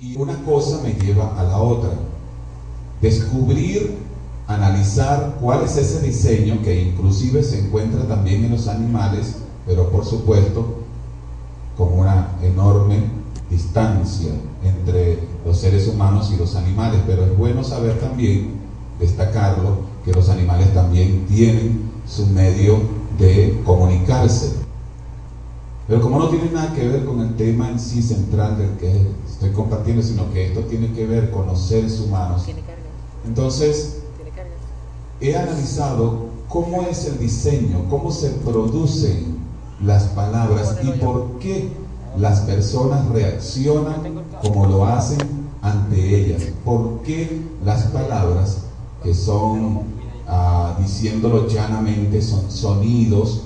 Y una cosa me lleva a la otra. Descubrir, analizar cuál es ese diseño que inclusive se encuentra también en los animales, pero por supuesto con una enorme distancia entre los seres humanos y los animales. Pero es bueno saber también, destacarlo, que los animales también tienen su medio de comunicarse. Pero como no tiene nada que ver con el tema en sí central del que estoy compartiendo, sino que esto tiene que ver con los seres humanos. Entonces, he analizado cómo es el diseño, cómo se producen las palabras y por qué las personas reaccionan como lo hacen ante ellas. ¿Por qué las palabras que son, ah, diciéndolo llanamente, son sonidos,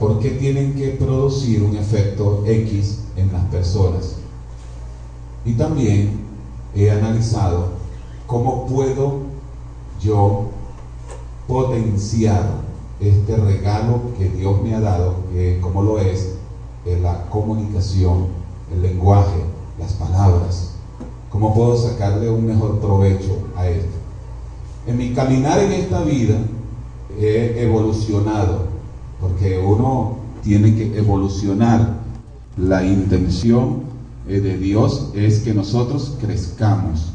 por qué tienen que producir un efecto X en las personas? Y también he analizado cómo puedo yo potenciar este regalo que Dios me ha dado, que como lo es la comunicación, el lenguaje, las palabras. ¿Cómo puedo sacarle un mejor provecho a esto? En mi caminar en esta vida he evolucionado, porque uno tiene que evolucionar. La intención de Dios es que nosotros crezcamos,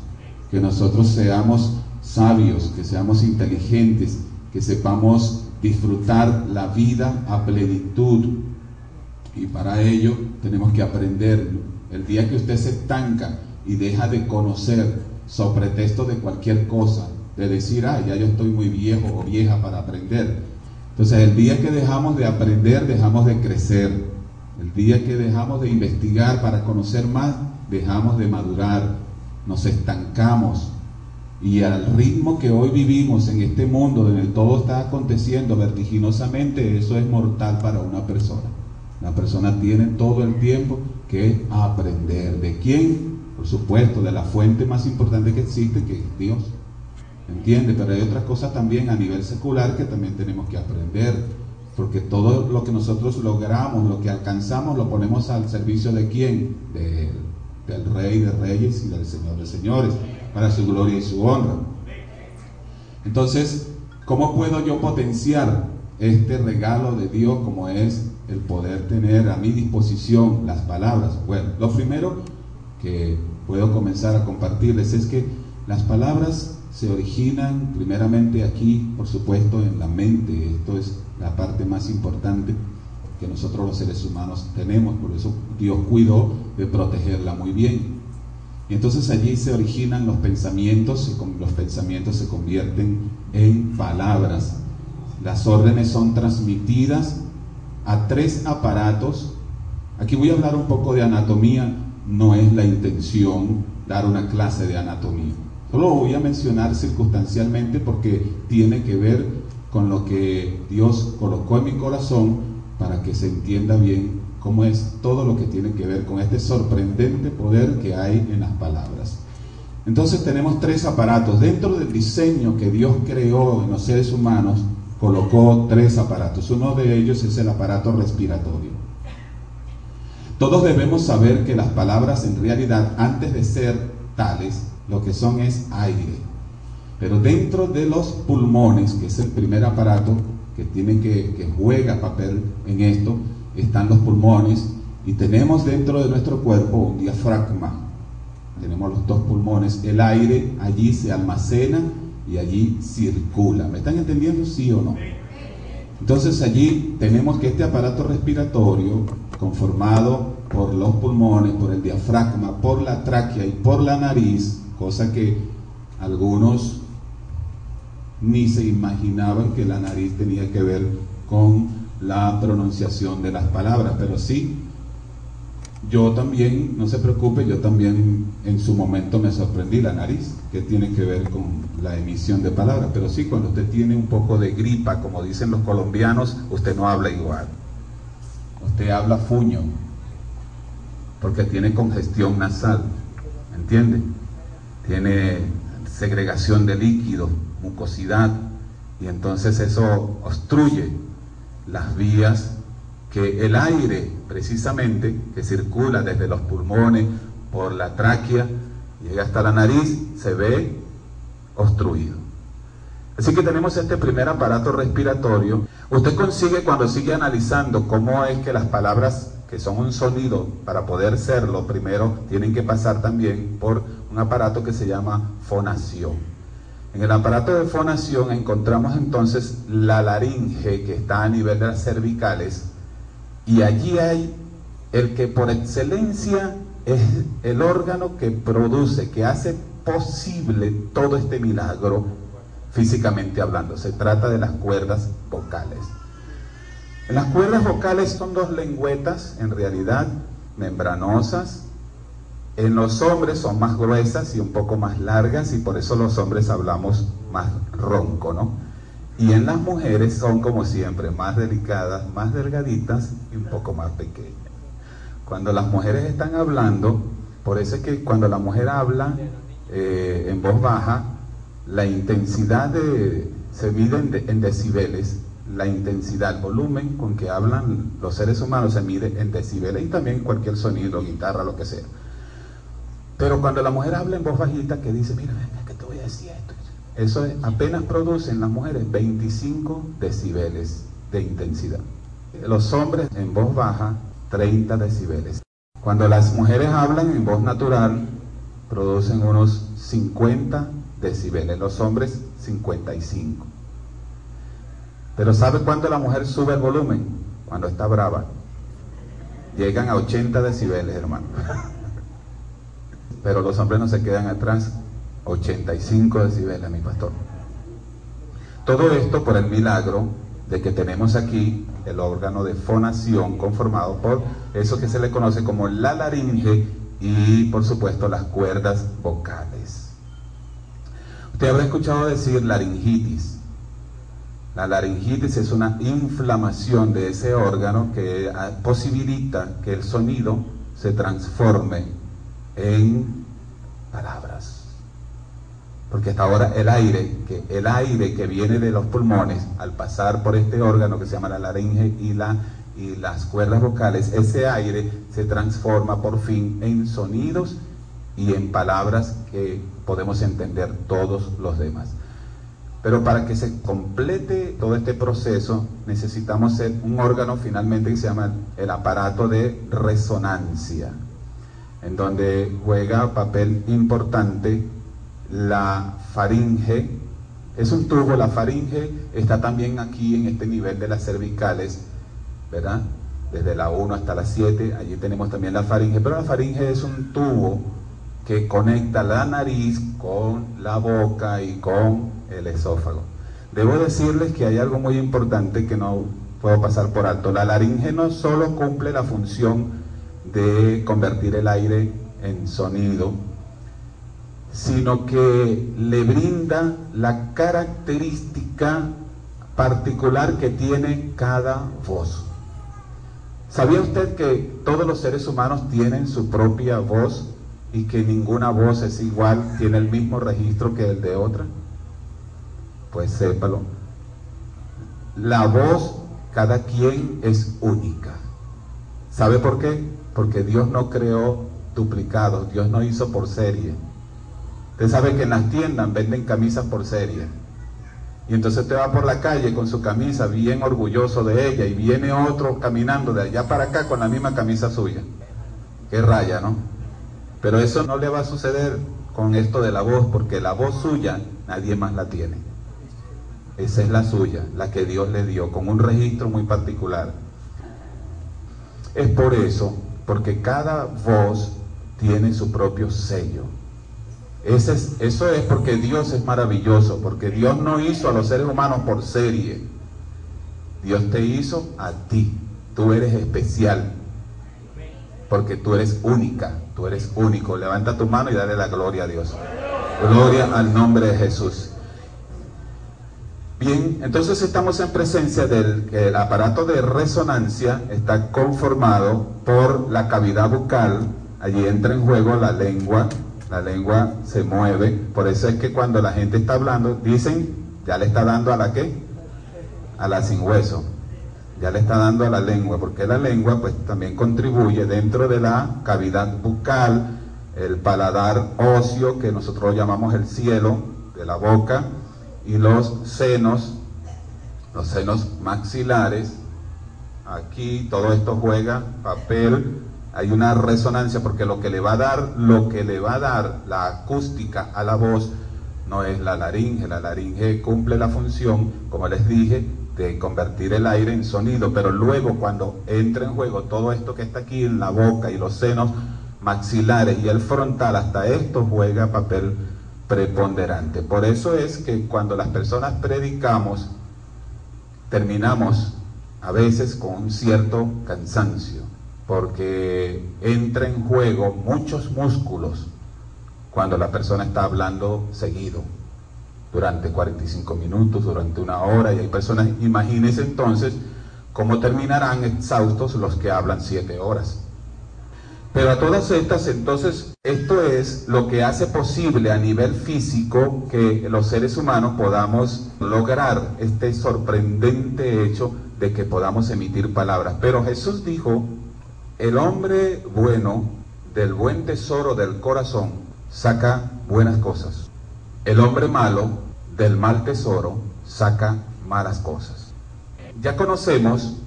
que nosotros seamos sabios, que seamos inteligentes, que sepamos disfrutar la vida a plenitud. Y para ello tenemos que aprender. El día que usted se estanca y deja de conocer sobre pretexto de cualquier cosa, de decir, ah, ya yo estoy muy viejo o vieja para aprender. Entonces el día que dejamos de aprender, dejamos de crecer. El día que dejamos de investigar para conocer más, dejamos de madurar. Nos estancamos. Y al ritmo que hoy vivimos en este mundo donde todo está aconteciendo vertiginosamente, eso es mortal para una persona. La persona tiene todo el tiempo que aprender. ¿De quién? Por supuesto, de la fuente más importante que existe, que es Dios. ¿Entiende? Pero hay otras cosas también a nivel secular que también tenemos que aprender. Porque todo lo que nosotros logramos, lo que alcanzamos, lo ponemos al servicio de quién? del Rey de Reyes y del Señor de Señores para su gloria y su honra. Entonces, ¿cómo puedo yo potenciar este regalo de Dios como es el poder tener a mi disposición las palabras? Bueno, lo primero que puedo comenzar a compartirles es que las palabras se originan primeramente aquí, por supuesto, en la mente. Esto es la parte más importante que nosotros los seres humanos tenemos, por eso Dios cuidó de protegerla muy bien. Y entonces allí se originan los pensamientos, y los pensamientos se convierten en palabras. Las órdenes son transmitidas a tres aparatos. Aquí voy a hablar un poco de anatomía, no es la intención dar una clase de anatomía. Solo lo voy a mencionar circunstancialmente porque tiene que ver con lo que Dios colocó en mi corazón para que se entienda bien cómo es todo lo que tiene que ver con este sorprendente poder que hay en las palabras. Entonces tenemos tres aparatos. Dentro del diseño que Dios creó en los seres humanos, colocó tres aparatos. Uno de ellos es el aparato respiratorio. Todos debemos saber que las palabras en realidad, antes de ser tales, lo que son es aire. Pero dentro de los pulmones, que es el primer aparato que tiene que, que juega papel en esto, están los pulmones y tenemos dentro de nuestro cuerpo un diafragma. Tenemos los dos pulmones, el aire allí se almacena y allí circula. ¿Me están entendiendo sí o no? Entonces allí tenemos que este aparato respiratorio, conformado por los pulmones, por el diafragma, por la tráquea y por la nariz, cosa que algunos ni se imaginaban que la nariz tenía que ver con la pronunciación de las palabras, pero sí, yo también, no se preocupe, yo también en su momento me sorprendí la nariz, que tiene que ver con la emisión de palabras, pero sí, cuando usted tiene un poco de gripa, como dicen los colombianos, usted no habla igual, usted habla fuño, porque tiene congestión nasal, ¿entiende? Tiene segregación de líquido, mucosidad, y entonces eso obstruye las vías que el aire precisamente que circula desde los pulmones por la tráquea, llega hasta la nariz, se ve obstruido. Así que tenemos este primer aparato respiratorio. Usted consigue cuando sigue analizando cómo es que las palabras que son un sonido, para poder serlo, primero tienen que pasar también por un aparato que se llama fonación. En el aparato de fonación encontramos entonces la laringe que está a nivel de las cervicales y allí hay el que por excelencia es el órgano que produce, que hace posible todo este milagro físicamente hablando. Se trata de las cuerdas vocales. Las cuerdas vocales son dos lengüetas, en realidad, membranosas. En los hombres son más gruesas y un poco más largas y por eso los hombres hablamos más ronco, ¿no? Y en las mujeres son como siempre, más delicadas, más delgaditas y un poco más pequeñas. Cuando las mujeres están hablando, por eso es que cuando la mujer habla eh, en voz baja, la intensidad se mide en, decibeles, la intensidad, el volumen con que hablan los seres humanos se mide en decibeles y también cualquier sonido, guitarra, lo que sea. Pero cuando la mujer habla en voz bajita, que dice, mira, que te voy a decir esto, eso apenas produce en las mujeres 25 decibeles de intensidad. Los hombres en voz baja, 30 decibeles. Cuando las mujeres hablan en voz natural, producen unos 50 decibeles, los hombres 55. Pero ¿sabe cuándo la mujer sube el volumen? Cuando está brava. Llegan a 80 decibeles, hermano. Pero los hombres no se quedan atrás. 85 decibeles, mi pastor. Todo esto por el milagro de que tenemos aquí el órgano de fonación conformado por eso que se le conoce como la laringe y por supuesto las cuerdas vocales. Usted habrá escuchado decir laringitis. La laringitis es una inflamación de ese órgano que ah, posibilita que el sonido se transforme en palabras. Porque hasta ahora el aire, que el aire que viene de los pulmones al pasar por este órgano que se llama la laringe y, la, y las cuerdas vocales, ese aire se transforma por fin en sonidos y en palabras que podemos entender todos los demás. Pero para que se complete todo este proceso necesitamos un órgano finalmente que se llama el aparato de resonancia, en donde juega papel importante la faringe. Es un tubo, la faringe está también aquí en este nivel de las cervicales, ¿verdad? Desde la 1 hasta la 7, allí tenemos también la faringe, pero la faringe es un tubo que conecta la nariz con la boca y con el esófago. Debo decirles que hay algo muy importante que no puedo pasar por alto. La laringe no solo cumple la función de convertir el aire en sonido, sino que le brinda la característica particular que tiene cada voz. ¿Sabía usted que todos los seres humanos tienen su propia voz? y que ninguna voz es igual, tiene el mismo registro que el de otra? Pues sépalo. La voz, cada quien es única. ¿Sabe por qué? Porque Dios no creó duplicados, Dios no hizo por serie. Usted sabe que en las tiendas venden camisas por serie. Y entonces usted va por la calle con su camisa bien orgulloso de ella y viene otro caminando de allá para acá con la misma camisa suya. Qué raya, ¿no? Pero eso no le va a suceder con esto de la voz, porque la voz suya nadie más la tiene. Esa es la suya, la que Dios le dio, con un registro muy particular. Es por eso, porque cada voz tiene su propio sello. es, eso es porque Dios es maravilloso, porque Dios no hizo a los seres humanos por serie. Dios te hizo a ti. Tú eres especial, porque tú eres única. Tú eres único. Levanta tu mano y dale la gloria a Dios. Gloria al nombre de Jesús. Bien, entonces estamos en presencia del el aparato de resonancia está conformado por la cavidad bucal. Allí entra en juego la lengua. La lengua se mueve. Por eso es que cuando la gente está hablando, dicen, ya le está dando a la qué? A la sin hueso ya le está dando a la lengua, porque la lengua pues también contribuye dentro de la cavidad bucal, el paladar óseo, que nosotros llamamos el cielo de la boca, y los senos, los senos maxilares. Aquí todo esto juega papel, hay una resonancia porque lo que le va a dar, lo que le va a dar la acústica a la voz no es la laringe, la laringe cumple la función, como les dije, de convertir el aire en sonido, pero luego cuando entra en juego todo esto que está aquí en la boca y los senos maxilares y el frontal, hasta esto juega papel preponderante. Por eso es que cuando las personas predicamos, terminamos a veces con un cierto cansancio, porque entra en juego muchos músculos cuando la persona está hablando seguido durante 45 minutos, durante una hora, y hay personas, imagínense entonces cómo terminarán exhaustos los que hablan 7 horas. Pero a todas estas, entonces, esto es lo que hace posible a nivel físico que los seres humanos podamos lograr este sorprendente hecho de que podamos emitir palabras. Pero Jesús dijo, el hombre bueno del buen tesoro del corazón saca buenas cosas. El hombre malo del mal tesoro saca malas cosas. Ya conocemos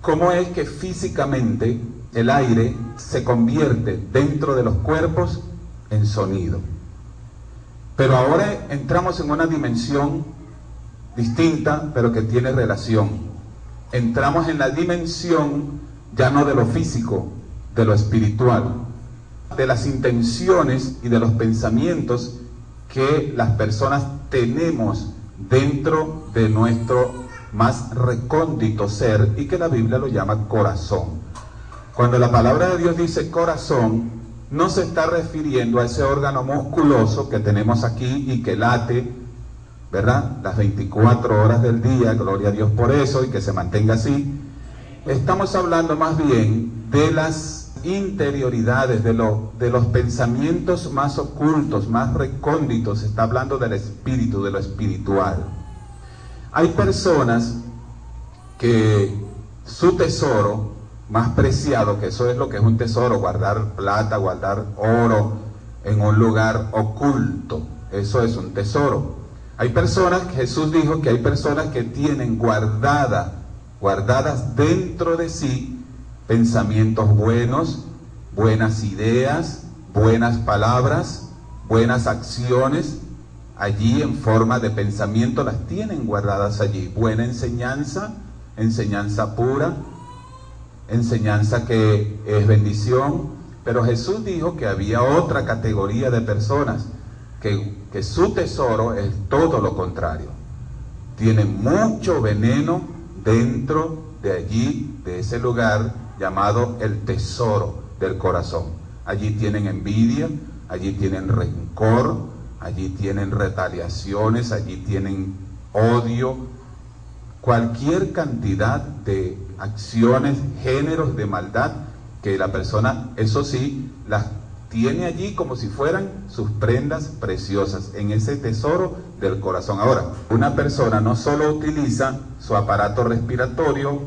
cómo es que físicamente el aire se convierte dentro de los cuerpos en sonido. Pero ahora entramos en una dimensión distinta, pero que tiene relación. Entramos en la dimensión ya no de lo físico, de lo espiritual, de las intenciones y de los pensamientos que las personas tenemos dentro de nuestro más recóndito ser y que la Biblia lo llama corazón. Cuando la palabra de Dios dice corazón, no se está refiriendo a ese órgano musculoso que tenemos aquí y que late, ¿verdad? Las 24 horas del día, gloria a Dios por eso y que se mantenga así. Estamos hablando más bien de las interioridades, de, lo, de los pensamientos más ocultos, más recónditos, está hablando del espíritu, de lo espiritual. Hay personas que su tesoro más preciado, que eso es lo que es un tesoro, guardar plata, guardar oro en un lugar oculto, eso es un tesoro. Hay personas, Jesús dijo que hay personas que tienen guardada, guardadas dentro de sí pensamientos buenos, buenas ideas, buenas palabras, buenas acciones, allí en forma de pensamiento las tienen guardadas allí. Buena enseñanza, enseñanza pura, enseñanza que es bendición. Pero Jesús dijo que había otra categoría de personas, que, que su tesoro es todo lo contrario. Tiene mucho veneno dentro de allí, de ese lugar, llamado el tesoro del corazón. Allí tienen envidia, allí tienen rencor, allí tienen retaliaciones, allí tienen odio, cualquier cantidad de acciones, géneros de maldad que la persona, eso sí, las tiene allí como si fueran sus prendas preciosas en ese tesoro del corazón. Ahora, una persona no solo utiliza su aparato respiratorio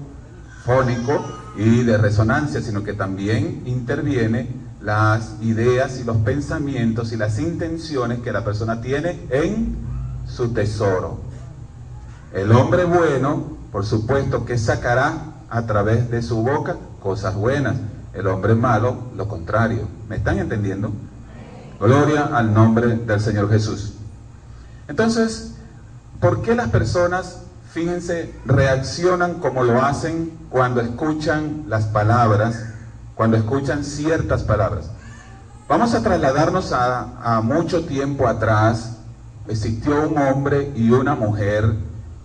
fónico, y de resonancia, sino que también interviene las ideas y los pensamientos y las intenciones que la persona tiene en su tesoro. El hombre bueno, por supuesto, que sacará a través de su boca cosas buenas. El hombre malo, lo contrario. ¿Me están entendiendo? Gloria al nombre del Señor Jesús. Entonces, ¿por qué las personas fíjense, reaccionan como lo hacen cuando escuchan las palabras, cuando escuchan ciertas palabras. Vamos a trasladarnos a, mucho tiempo atrás. Existió un hombre y una mujer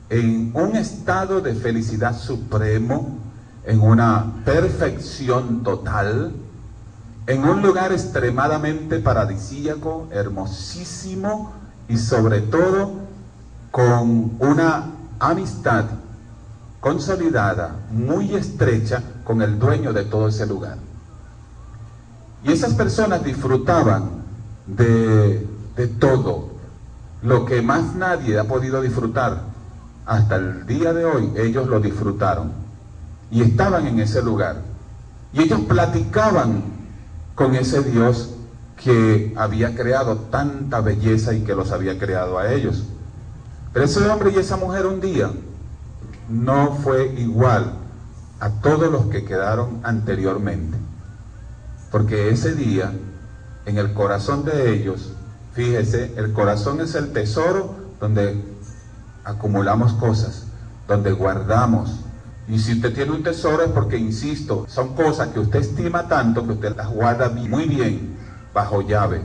en un estado de felicidad supremo, en una perfección total, en un lugar extremadamente paradisíaco, hermosísimo y sobre todo con una amistad consolidada, muy estrecha con el dueño de todo ese lugar. Y esas personas disfrutaban de, de todo, lo que más nadie ha podido disfrutar. Hasta el día de hoy ellos lo disfrutaron y estaban en ese lugar. Y ellos platicaban con ese Dios que había creado tanta belleza y que los había creado a ellos. Pero ese hombre y esa mujer un día no fue igual a todos los que quedaron anteriormente. Porque ese día, en el corazón de ellos, fíjese, el corazón es el tesoro donde acumulamos cosas, donde guardamos. Y si usted tiene un tesoro es porque, insisto, son cosas que usted estima tanto que usted las guarda muy bien bajo llave.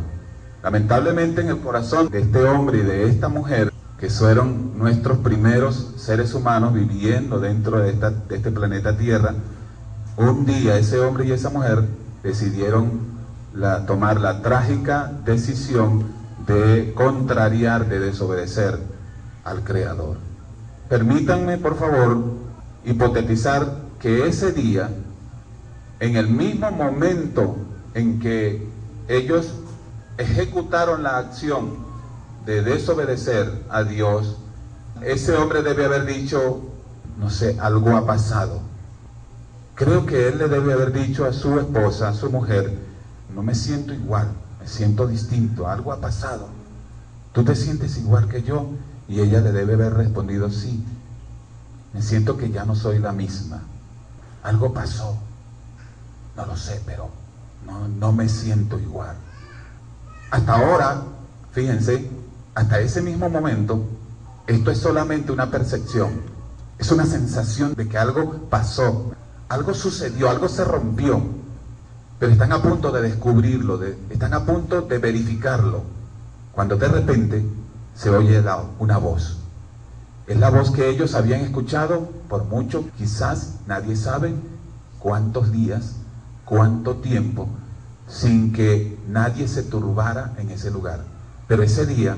Lamentablemente en el corazón de este hombre y de esta mujer, que fueron nuestros primeros seres humanos viviendo dentro de, de este planeta Tierra, un día ese hombre y esa mujer decidieron tomar la trágica decisión de contrariar, de desobedecer al Creador. Permítanme, por favor, hipotetizar que ese día, en el mismo momento en que ellos ejecutaron la acción de desobedecer a Dios, ese hombre debe haber dicho, no sé, algo ha pasado. Creo que él le debe haber dicho a su esposa, a su mujer, no me siento igual, me siento distinto, algo ha pasado. ¿Tú te sientes igual que yo? Y ella le debe haber respondido, sí, me siento que ya no soy la misma. Algo pasó. No lo sé, pero no, me siento igual. Hasta ahora, fíjense, hasta ese mismo momento, esto es solamente una percepción. Es una sensación de que algo pasó, algo sucedió, algo se rompió. Pero están a punto de descubrirlo, de, están a punto de verificarlo. Cuando de repente se oye una voz. Es la voz que ellos habían escuchado por mucho, quizás nadie sabe cuántos días, cuánto tiempo, sin que nadie se turbara en ese lugar. Pero ese día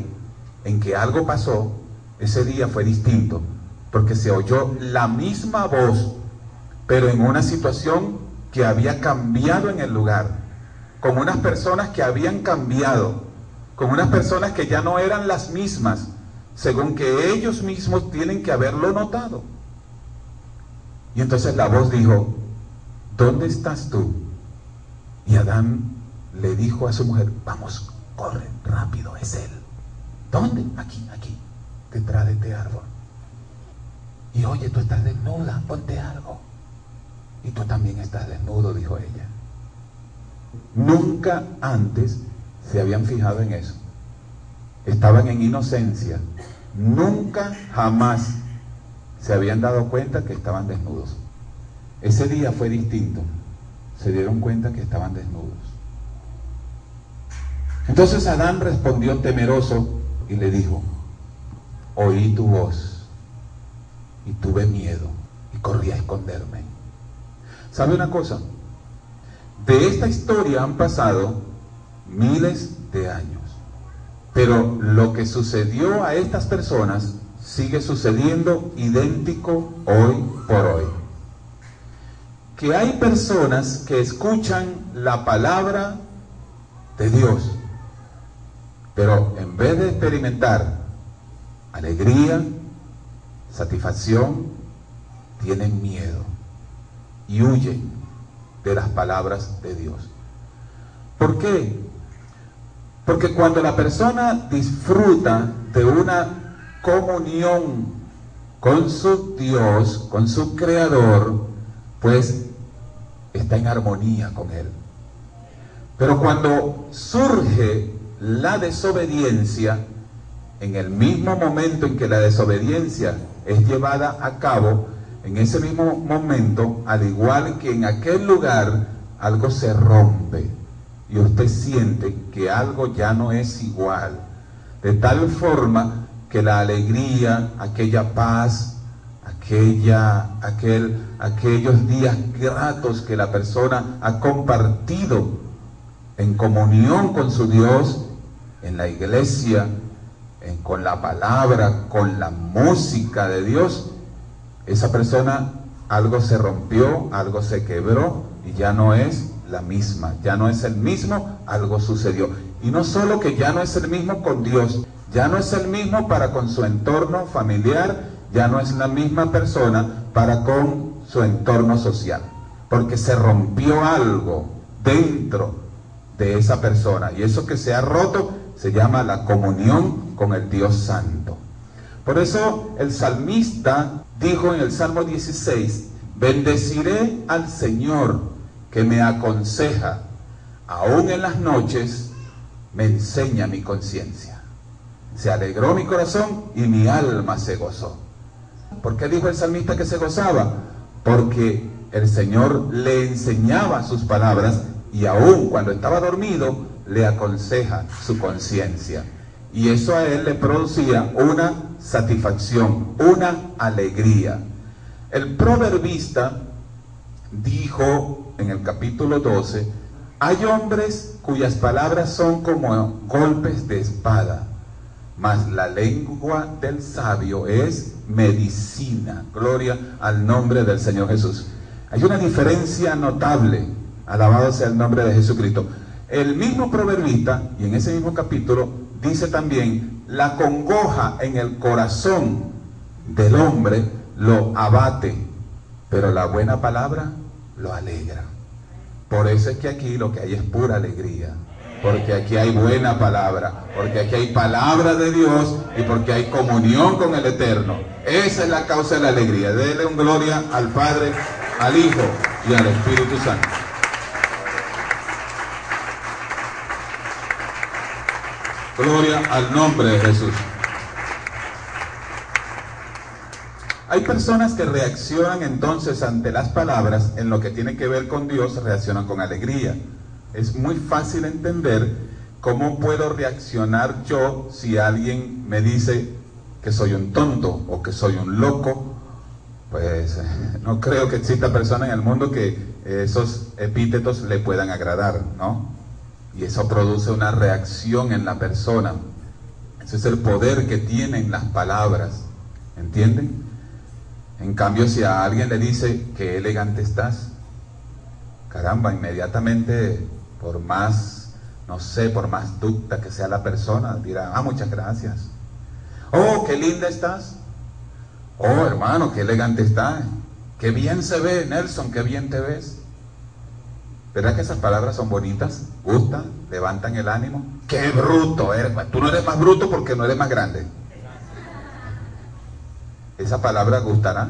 en que algo pasó, ese día fue distinto, porque se oyó la misma voz, pero en una situación que había cambiado en el lugar, con unas personas que habían cambiado, con unas personas que ya no eran las mismas, según que ellos mismos tienen que haberlo notado. Y entonces la voz dijo, ¿dónde estás tú? Y Adán le dijo a su mujer, vamos, corre, rápido, es él. ¿Dónde? Aquí, aquí, detrás de este árbol. Y oye, tú estás desnuda, ponte algo. Y tú también estás desnudo, dijo ella. Nunca antes se habían fijado en eso. Estaban en inocencia. Nunca, jamás se habían dado cuenta que estaban desnudos. Ese día fue distinto. Se dieron cuenta que estaban desnudos. Entonces Adán respondió temeroso y le dijo, oí tu voz y tuve miedo y corrí a esconderme. ¿Sabe una cosa? De esta historia han pasado miles de años. Pero lo que sucedió a estas personas sigue sucediendo idéntico hoy por hoy. Que hay personas que escuchan la palabra de Dios, pero en vez de experimentar alegría, satisfacción, tienen miedo y huyen de las palabras de Dios. ¿Por qué? Porque cuando la persona disfruta de una comunión con su Dios, con su Creador, pues está en armonía con Él. Pero cuando surge la desobediencia, en el mismo momento en que la desobediencia es llevada a cabo, en ese mismo momento, al igual que en aquel lugar, algo se rompe y usted siente que algo ya no es igual. De tal forma que la alegría, aquella paz, aquella, aquel, aquellos días gratos que la persona ha compartido en comunión con su Dios, en la iglesia, con la palabra, con la música de Dios, esa persona algo se rompió, algo se quebró y ya no es la misma, ya no es el mismo, algo sucedió. Y no solo que ya no es el mismo con Dios, ya no es el mismo para con su entorno familiar, ya no es la misma persona para con su entorno social, porque se rompió algo dentro de esa persona. Y eso que se ha roto se llama la comunión con el Dios Santo. Por eso el salmista dijo en el Salmo 16, bendeciré al Señor que me aconseja, aún en las noches me enseña mi conciencia. Se alegró mi corazón y mi alma se gozó. ¿Por qué dijo el salmista que se gozaba? Porque el Señor le enseñaba sus palabras y aún cuando estaba dormido le aconseja su conciencia. Y eso a él le producía una satisfacción, una alegría. El proverbista dijo en el capítulo 12, hay hombres cuyas palabras son como golpes de espada, mas la lengua del sabio es medicina. Gloria al nombre del Señor Jesús. Hay una diferencia notable, alabado sea el nombre de Jesucristo. El mismo proverbista, y en ese mismo capítulo, dice también, la congoja en el corazón del hombre lo abate, pero la buena palabra lo alegra. Por eso es que aquí lo que hay es pura alegría. Porque aquí hay buena palabra, porque aquí hay palabra de Dios y porque hay comunión con el Eterno. Esa es la causa de la alegría. Dele un gloria al Padre, al Hijo y al Espíritu Santo. Gloria al nombre de Jesús. Hay personas que reaccionan entonces ante las palabras en lo que tiene que ver con Dios, reaccionan con alegría. Es muy fácil entender cómo puedo reaccionar yo si alguien me dice que soy un tonto o que soy un loco. Pues no creo que exista persona en el mundo que esos epítetos le puedan agradar, ¿no? Y eso produce una reacción en la persona. Ese es el poder que tienen las palabras. ¿Entienden? En cambio, si a alguien le dice que elegante estás, caramba, inmediatamente, por más, no sé, por más ducta que sea la persona, dirá, ah, muchas gracias. Oh, qué linda estás. Oh, hermano, qué elegante estás. Qué bien se ve, Nelson, qué bien te ves. ¿Verdad que esas palabras son bonitas? Gustan, levantan el ánimo. ¡Qué bruto eres! Tú no eres más bruto porque no eres más grande. ¿Esa palabra gustará?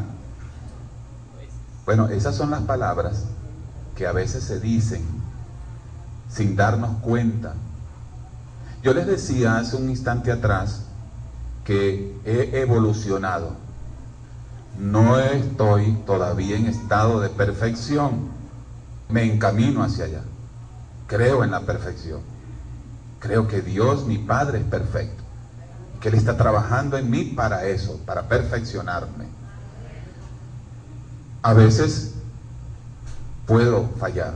Bueno, esas son las palabras que a veces se dicen sin darnos cuenta. Yo les decía hace un instante atrás que he evolucionado. No estoy todavía en estado de perfección me encamino hacia allá. Creo en la perfección. Creo que Dios, mi Padre, es perfecto. Que Él está trabajando en mí para eso, para perfeccionarme. A veces puedo fallar.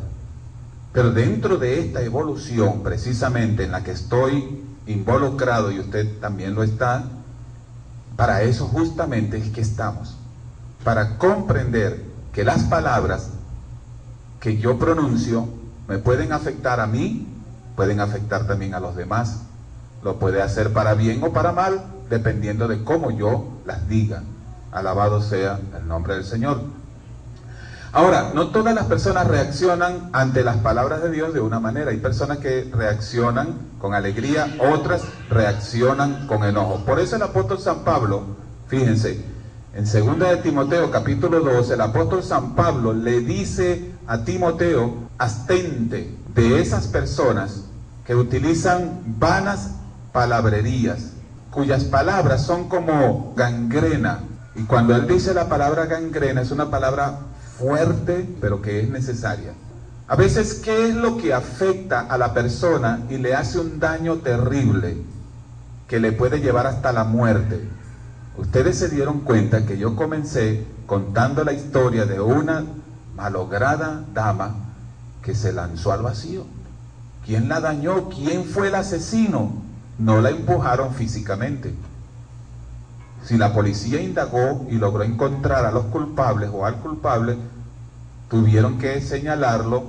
Pero dentro de esta evolución, precisamente en la que estoy involucrado y usted también lo está, para eso justamente es que estamos. Para comprender que las palabras que yo pronuncio me pueden afectar a mí, pueden afectar también a los demás. Lo puede hacer para bien o para mal, dependiendo de cómo yo las diga. Alabado sea el nombre del Señor. Ahora, no todas las personas reaccionan ante las palabras de Dios de una manera. Hay personas que reaccionan con alegría, otras reaccionan con enojo. Por eso el apóstol San Pablo, fíjense, en 2 de Timoteo capítulo 2, el apóstol San Pablo le dice a Timoteo, astente de esas personas que utilizan vanas palabrerías, cuyas palabras son como gangrena. Y cuando él dice la palabra gangrena es una palabra fuerte, pero que es necesaria. A veces, ¿qué es lo que afecta a la persona y le hace un daño terrible que le puede llevar hasta la muerte? Ustedes se dieron cuenta que yo comencé contando la historia de una malograda dama que se lanzó al vacío. ¿Quién la dañó? ¿Quién fue el asesino? No la empujaron físicamente. Si la policía indagó y logró encontrar a los culpables o al culpable, tuvieron que señalarlo,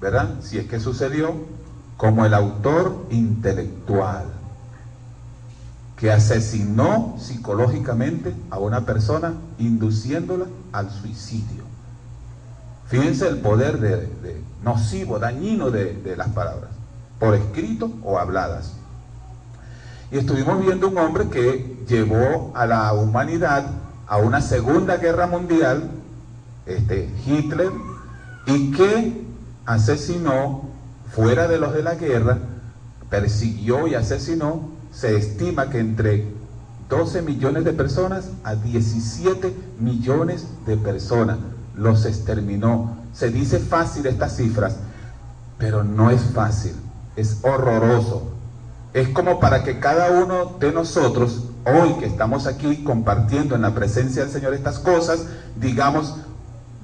¿verdad? Si es que sucedió, como el autor intelectual que asesinó psicológicamente a una persona induciéndola al suicidio. Fíjense el poder de, nocivo, dañino de, las palabras. por escrito o habladas. Y estuvimos viendo un hombre que llevó a la humanidad a una segunda guerra mundial, este, Hitler, y que asesinó fuera de los de la guerra, persiguió y asesinó, se estima que entre 12 millones de personas a 17 millones de personas los exterminó. Se dice fácil estas cifras, pero no es fácil, es horroroso. Es como para que cada uno de nosotros, hoy que estamos aquí compartiendo en la presencia del Señor estas cosas, digamos,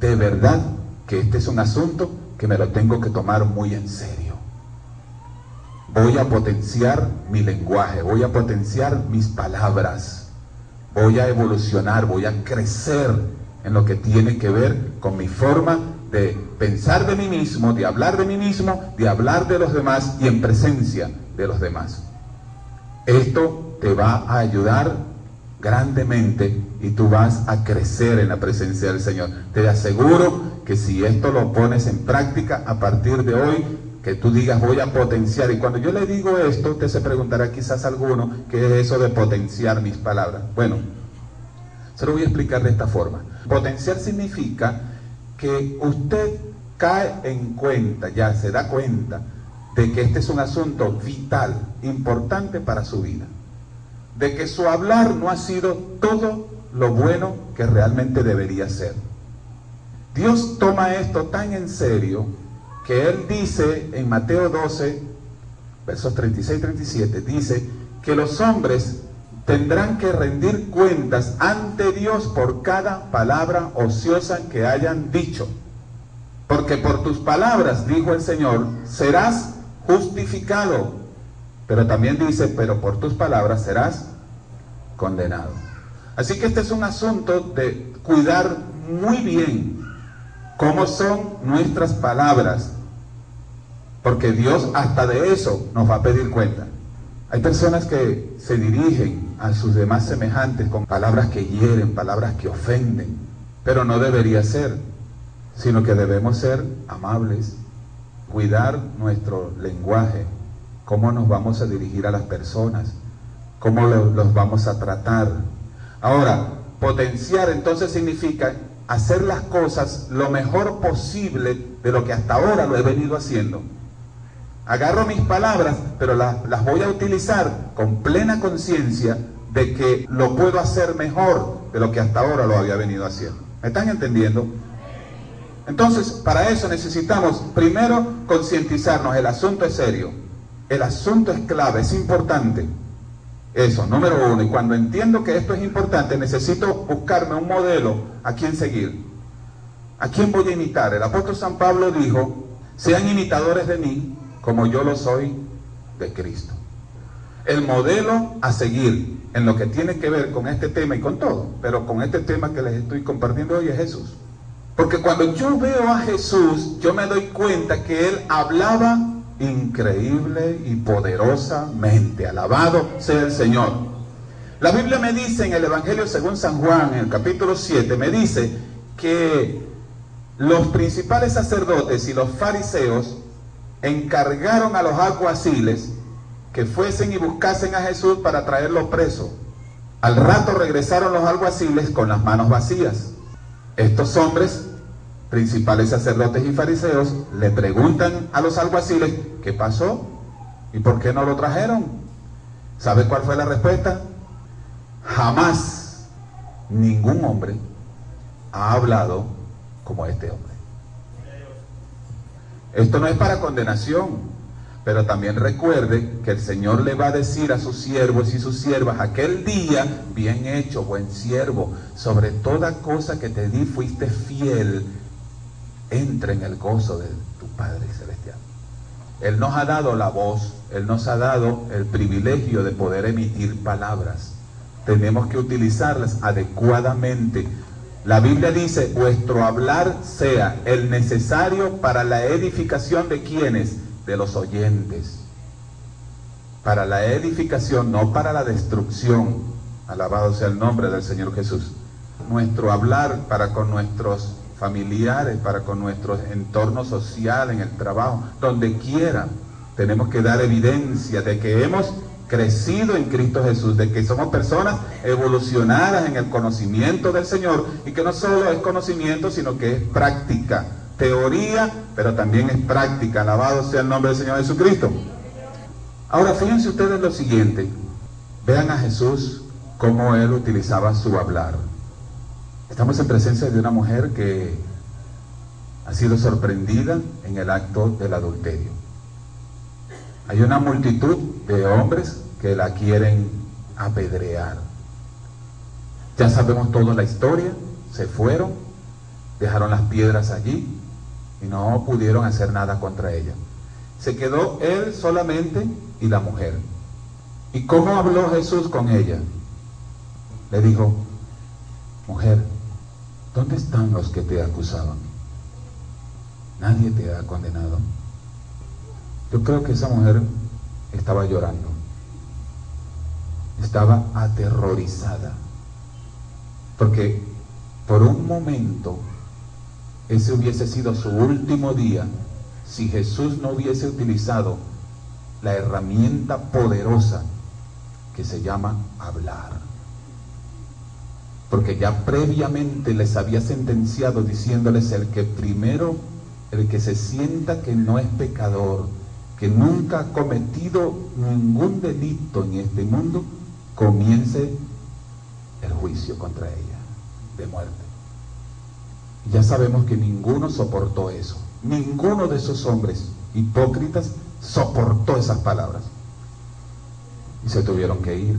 de verdad que este es un asunto que me lo tengo que tomar muy en serio. Voy a potenciar mi lenguaje, voy a potenciar mis palabras, voy a evolucionar, voy a crecer en lo que tiene que ver con mi forma de pensar de mí mismo, de hablar de mí mismo, de hablar de los demás y en presencia de los demás. Esto te va a ayudar grandemente y tú vas a crecer en la presencia del Señor. Te aseguro que si esto lo pones en práctica a partir de hoy, que tú digas voy a potenciar. Y cuando yo le digo esto, usted se preguntará quizás alguno, ¿qué es eso de potenciar mis palabras? Bueno, se lo voy a explicar de esta forma. Potenciar significa que usted cae en cuenta, ya se da cuenta, de que este es un asunto vital, importante para su vida. De que su hablar no ha sido todo lo bueno que realmente debería ser. Dios toma esto tan en serio que Él dice en Mateo 12, versos 36 y 37, dice que los hombres tendrán que rendir cuentas ante Dios por cada palabra ociosa que hayan dicho. Porque por tus palabras, dijo el Señor, serás justificado. Pero también dice, pero por tus palabras serás condenado. Así que este es un asunto de cuidar muy bien cómo son nuestras palabras, porque Dios hasta de eso nos va a pedir cuenta. Hay personas que se dirigen a sus demás semejantes con palabras que hieren, palabras que ofenden, pero no debería ser, sino que debemos ser amables, cuidar nuestro lenguaje, cómo nos vamos a dirigir a las personas, cómo los vamos a tratar. Ahora, potenciar entonces significa hacer las cosas lo mejor posible de lo que hasta ahora lo he venido haciendo. Agarro mis palabras, pero las, las voy a utilizar con plena conciencia de que lo puedo hacer mejor de lo que hasta ahora lo había venido haciendo. ¿Me están entendiendo? Entonces, para eso necesitamos primero concientizarnos, el asunto es serio, el asunto es clave, es importante. Eso, número uno. Y cuando entiendo que esto es importante, necesito buscarme un modelo a quien seguir. ¿A quién voy a imitar? El apóstol San Pablo dijo, sean imitadores de mí como yo lo soy de Cristo. El modelo a seguir en lo que tiene que ver con este tema y con todo, pero con este tema que les estoy compartiendo hoy es Jesús. Porque cuando yo veo a Jesús, yo me doy cuenta que Él hablaba increíble y poderosamente. Alabado sea el Señor. La Biblia me dice en el Evangelio según San Juan, en el capítulo 7, me dice que los principales sacerdotes y los fariseos encargaron a los alguaciles que fuesen y buscasen a Jesús para traerlo preso. Al rato regresaron los alguaciles con las manos vacías. Estos hombres, principales sacerdotes y fariseos, le preguntan a los alguaciles, ¿qué pasó? ¿Y por qué no lo trajeron? ¿Sabe cuál fue la respuesta? Jamás ningún hombre ha hablado como este hombre. Esto no es para condenación, pero también recuerde que el Señor le va a decir a sus siervos y sus siervas, aquel día, bien hecho, buen siervo, sobre toda cosa que te di fuiste fiel, entra en el gozo de tu Padre Celestial. Él nos ha dado la voz, Él nos ha dado el privilegio de poder emitir palabras. Tenemos que utilizarlas adecuadamente la Biblia dice, vuestro hablar sea el necesario para la edificación de quienes, de los oyentes. Para la edificación, no para la destrucción. Alabado sea el nombre del Señor Jesús. Nuestro hablar para con nuestros familiares, para con nuestro entorno social, en el trabajo, donde quiera, tenemos que dar evidencia de que hemos crecido en Cristo Jesús, de que somos personas evolucionadas en el conocimiento del Señor y que no solo es conocimiento, sino que es práctica, teoría, pero también es práctica. Alabado sea el nombre del Señor Jesucristo. Ahora fíjense ustedes lo siguiente, vean a Jesús cómo él utilizaba su hablar. Estamos en presencia de una mujer que ha sido sorprendida en el acto del adulterio. Hay una multitud de hombres que la quieren apedrear. Ya sabemos toda la historia, se fueron, dejaron las piedras allí y no pudieron hacer nada contra ella. Se quedó él solamente y la mujer. ¿Y cómo habló Jesús con ella? Le dijo, mujer, ¿dónde están los que te acusaban? Nadie te ha condenado. Yo creo que esa mujer estaba llorando. Estaba aterrorizada. Porque por un momento ese hubiese sido su último día si Jesús no hubiese utilizado la herramienta poderosa que se llama hablar. Porque ya previamente les había sentenciado diciéndoles el que primero, el que se sienta que no es pecador, que nunca ha cometido ningún delito en este mundo, comience el juicio contra ella de muerte. Ya sabemos que ninguno soportó eso. Ninguno de esos hombres hipócritas soportó esas palabras. Y se tuvieron que ir.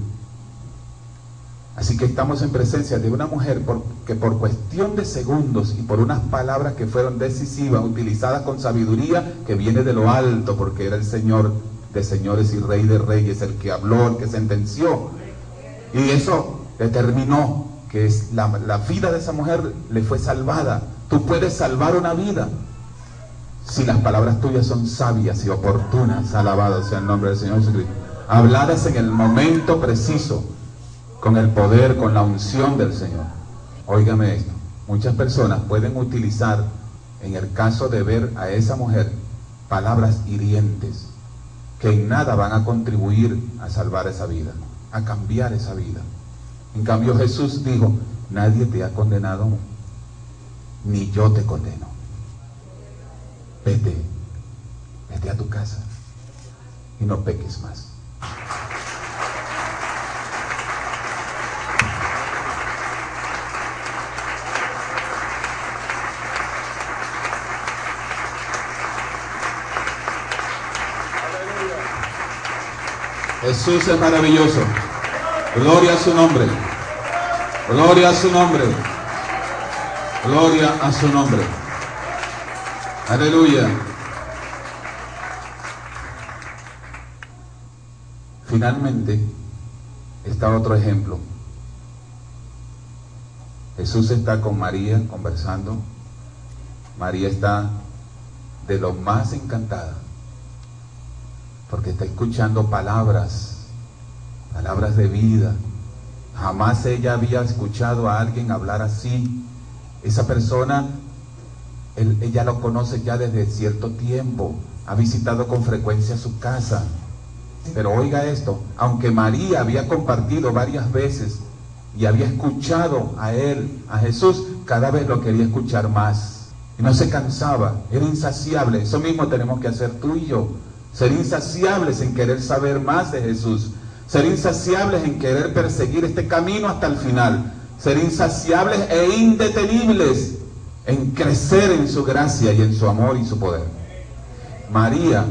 Así que estamos en presencia de una mujer que por cuestión de segundos y por unas palabras que fueron decisivas, utilizadas con sabiduría, que viene de lo alto, porque era el Señor de señores y Rey de reyes, el que habló, el que sentenció. Y eso determinó que la vida de esa mujer le fue salvada. Tú puedes salvar una vida si las palabras tuyas son sabias y oportunas. Alabado sea el nombre del Señor Jesucristo. Habladas en el momento preciso con el poder, con la unción del Señor. Óigame esto, muchas personas pueden utilizar, en el caso de ver a esa mujer, palabras hirientes que en nada van a contribuir a salvar esa vida, a cambiar esa vida. En cambio Jesús dijo, nadie te ha condenado, ni yo te condeno. Vete, vete a tu casa y no peques más. Jesús es maravilloso. Gloria a su nombre. Gloria a su nombre. Gloria a su nombre. Aleluya. Finalmente está otro ejemplo. Jesús está con María conversando. María está de lo más encantada porque está escuchando palabras, palabras de vida. Jamás ella había escuchado a alguien hablar así. Esa persona, ella lo conoce ya desde cierto tiempo, ha visitado con frecuencia su casa. Pero oiga esto, aunque María había compartido varias veces y había escuchado a él, a Jesús, cada vez lo quería escuchar más. Y no se cansaba, era insaciable. Eso mismo tenemos que hacer tú y yo ser insaciables en querer saber más de Jesús, ser insaciables en querer perseguir este camino hasta el final, ser insaciables e indetenibles en crecer en su gracia y en su amor y su poder. María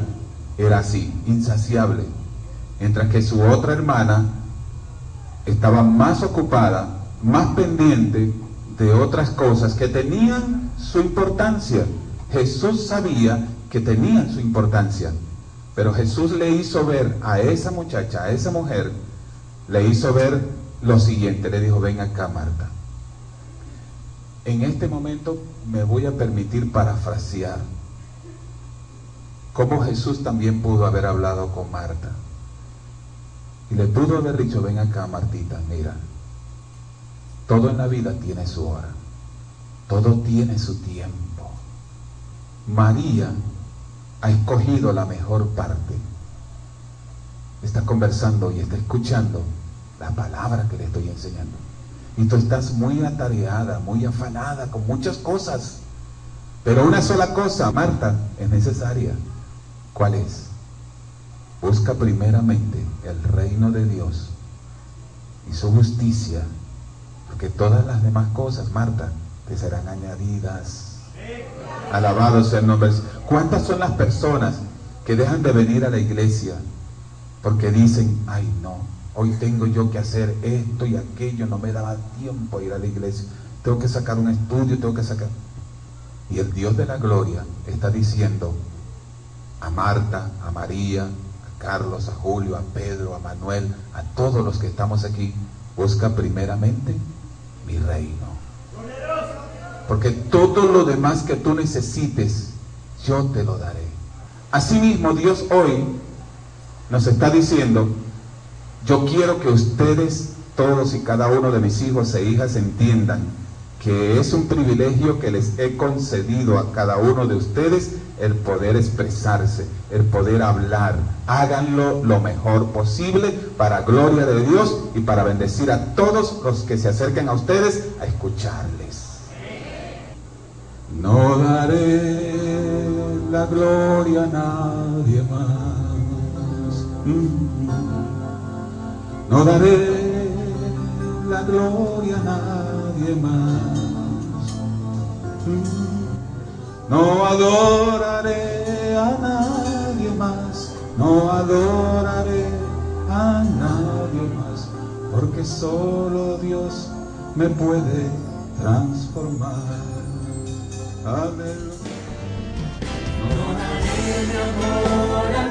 era así, insaciable, mientras que su otra hermana estaba más ocupada, más pendiente de otras cosas que tenían su importancia. Jesús sabía que tenían su importancia. Pero Jesús le hizo ver a esa muchacha, a esa mujer, le hizo ver lo siguiente. Le dijo, ven acá, Marta. En este momento me voy a permitir parafrasear cómo Jesús también pudo haber hablado con Marta. Y le pudo haber dicho, ven acá, Martita, mira, todo en la vida tiene su hora, todo tiene su tiempo. María ha escogido la mejor parte. está conversando y está escuchando la palabra que le estoy enseñando. Y tú estás muy atareada, muy afanada con muchas cosas. Pero una sola cosa, Marta, es necesaria. ¿Cuál es? Busca primeramente el reino de Dios y su justicia, porque todas las demás cosas, Marta, te serán añadidas. Alabado sea el nombre. ¿Cuántas son las personas que dejan de venir a la iglesia porque dicen, ay no, hoy tengo yo que hacer esto y aquello, no me daba tiempo a ir a la iglesia, tengo que sacar un estudio, tengo que sacar... Y el Dios de la gloria está diciendo a Marta, a María, a Carlos, a Julio, a Pedro, a Manuel, a todos los que estamos aquí, busca primeramente mi reino. Porque todo lo demás que tú necesites, yo te lo daré. Asimismo, Dios hoy nos está diciendo, yo quiero que ustedes, todos y cada uno de mis hijos e hijas, entiendan que es un privilegio que les he concedido a cada uno de ustedes el poder expresarse, el poder hablar. Háganlo lo mejor posible para gloria de Dios y para bendecir a todos los que se acerquen a ustedes a escucharles. No daré la gloria a nadie más. No daré la gloria a nadie más. No adoraré a nadie más. No adoraré a nadie más. Porque solo Dios me puede transformar. Amén. No daré